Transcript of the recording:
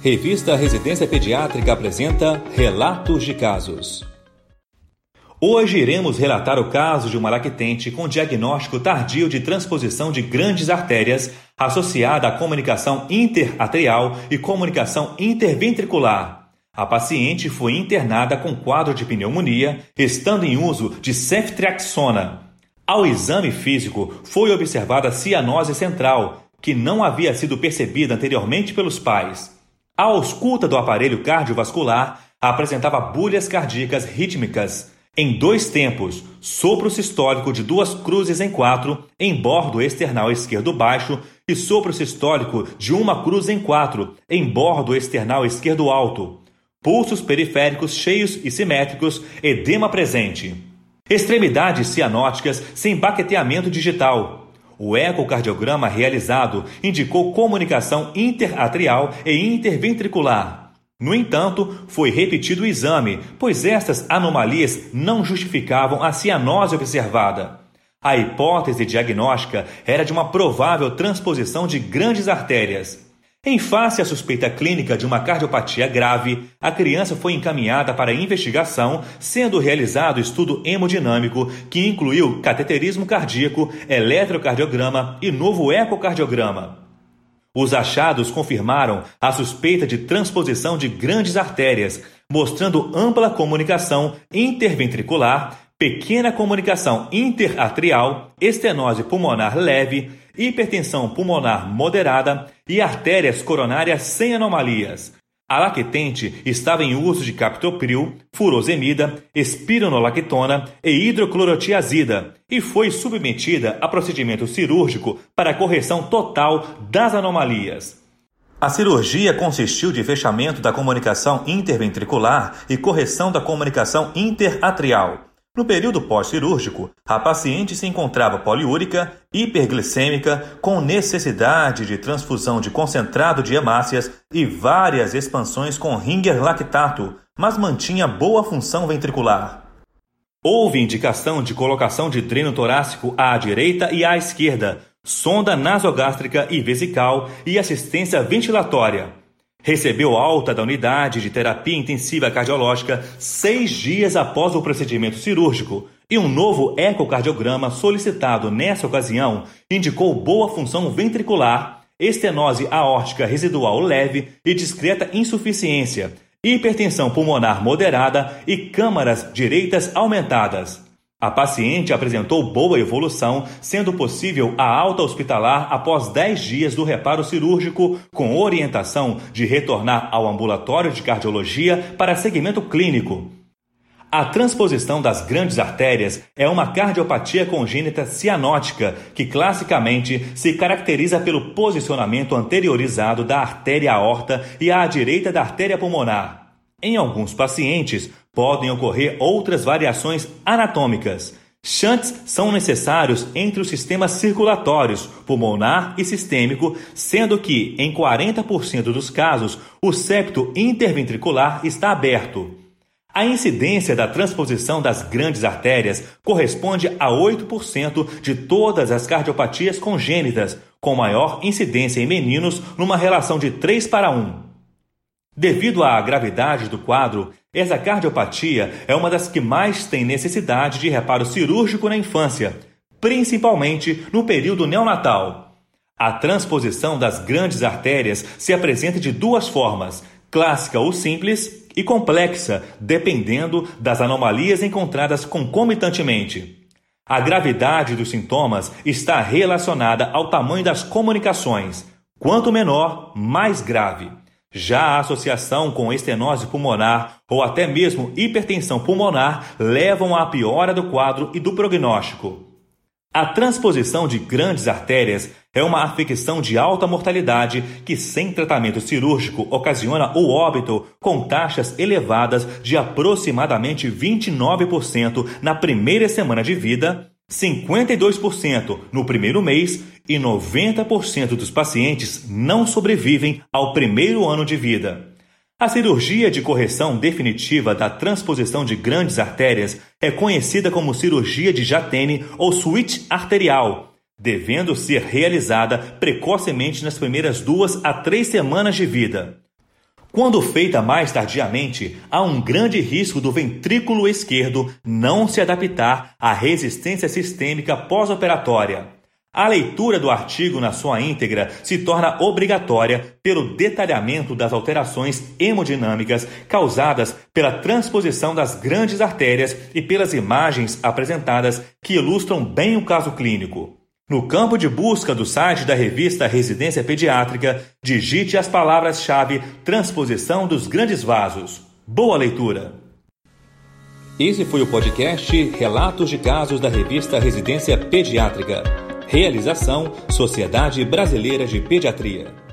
Revista Residência Pediátrica apresenta Relatos de Casos. Hoje iremos relatar o caso de uma lactente com diagnóstico tardio de transposição de grandes artérias associada à comunicação interatrial e comunicação interventricular. A paciente foi internada com quadro de pneumonia, estando em uso de ceftriaxona. Ao exame físico, foi observada cianose central, que não havia sido percebida anteriormente pelos pais. A ausculta do aparelho cardiovascular apresentava bulhas cardíacas rítmicas. Em dois tempos, sopro sistólico de duas cruzes em quatro em bordo external esquerdo baixo e sopro sistólico de uma cruz em quatro em bordo external esquerdo alto, pulsos periféricos cheios e simétricos, edema presente. Extremidades cianóticas sem baqueteamento digital, o ecocardiograma realizado indicou comunicação interatrial e interventricular. No entanto, foi repetido o exame, pois estas anomalias não justificavam a cianose observada. A hipótese diagnóstica era de uma provável transposição de grandes artérias. Em face à suspeita clínica de uma cardiopatia grave, a criança foi encaminhada para investigação, sendo realizado estudo hemodinâmico que incluiu cateterismo cardíaco, eletrocardiograma e novo ecocardiograma. Os achados confirmaram a suspeita de transposição de grandes artérias, mostrando ampla comunicação interventricular, pequena comunicação interatrial, estenose pulmonar leve, hipertensão pulmonar moderada e artérias coronárias sem anomalias. A lactente estava em uso de captopril, furosemida, espironolactona e hidroclorotiazida e foi submetida a procedimento cirúrgico para correção total das anomalias. A cirurgia consistiu de fechamento da comunicação interventricular e correção da comunicação interatrial. No período pós-cirúrgico, a paciente se encontrava poliúrica, hiperglicêmica, com necessidade de transfusão de concentrado de hemácias e várias expansões com ringer lactato, mas mantinha boa função ventricular. Houve indicação de colocação de dreno torácico à direita e à esquerda, sonda nasogástrica e vesical e assistência ventilatória. Recebeu alta da unidade de terapia intensiva cardiológica seis dias após o procedimento cirúrgico e um novo ecocardiograma solicitado nessa ocasião indicou boa função ventricular, estenose aórtica residual leve e discreta insuficiência, hipertensão pulmonar moderada e câmaras direitas aumentadas. A paciente apresentou boa evolução, sendo possível a alta hospitalar após 10 dias do reparo cirúrgico, com orientação de retornar ao ambulatório de cardiologia para segmento clínico. A transposição das grandes artérias é uma cardiopatia congênita cianótica, que classicamente se caracteriza pelo posicionamento anteriorizado da artéria aorta e à direita da artéria pulmonar. Em alguns pacientes, podem ocorrer outras variações anatômicas. Shunts são necessários entre os sistemas circulatórios, pulmonar e sistêmico, sendo que, em 40% dos casos, o septo interventricular está aberto. A incidência da transposição das grandes artérias corresponde a 8% de todas as cardiopatias congênitas, com maior incidência em meninos numa relação de 3 para 1. Devido à gravidade do quadro, essa cardiopatia é uma das que mais tem necessidade de reparo cirúrgico na infância, principalmente no período neonatal. A transposição das grandes artérias se apresenta de duas formas, clássica ou simples, e complexa, dependendo das anomalias encontradas concomitantemente. A gravidade dos sintomas está relacionada ao tamanho das comunicações. Quanto menor, mais grave. Já a associação com estenose pulmonar ou até mesmo hipertensão pulmonar levam à piora do quadro e do prognóstico. A transposição de grandes artérias é uma afecção de alta mortalidade que, sem tratamento cirúrgico, ocasiona o óbito com taxas elevadas de aproximadamente 29% na primeira semana de vida 52% no primeiro mês e 90% dos pacientes não sobrevivem ao primeiro ano de vida. A cirurgia de correção definitiva da transposição de grandes artérias é conhecida como cirurgia de Jatene ou switch arterial, devendo ser realizada precocemente nas primeiras duas a três semanas de vida. Quando feita mais tardiamente, há um grande risco do ventrículo esquerdo não se adaptar à resistência sistêmica pós-operatória. A leitura do artigo na sua íntegra se torna obrigatória pelo detalhamento das alterações hemodinâmicas causadas pela transposição das grandes artérias e pelas imagens apresentadas que ilustram bem o caso clínico. No campo de busca do site da revista Residência Pediátrica, digite as palavras-chave transposição dos grandes vasos. Boa leitura! Esse foi o podcast Relatos de Casos da revista Residência Pediátrica. Realização Sociedade Brasileira de Pediatria.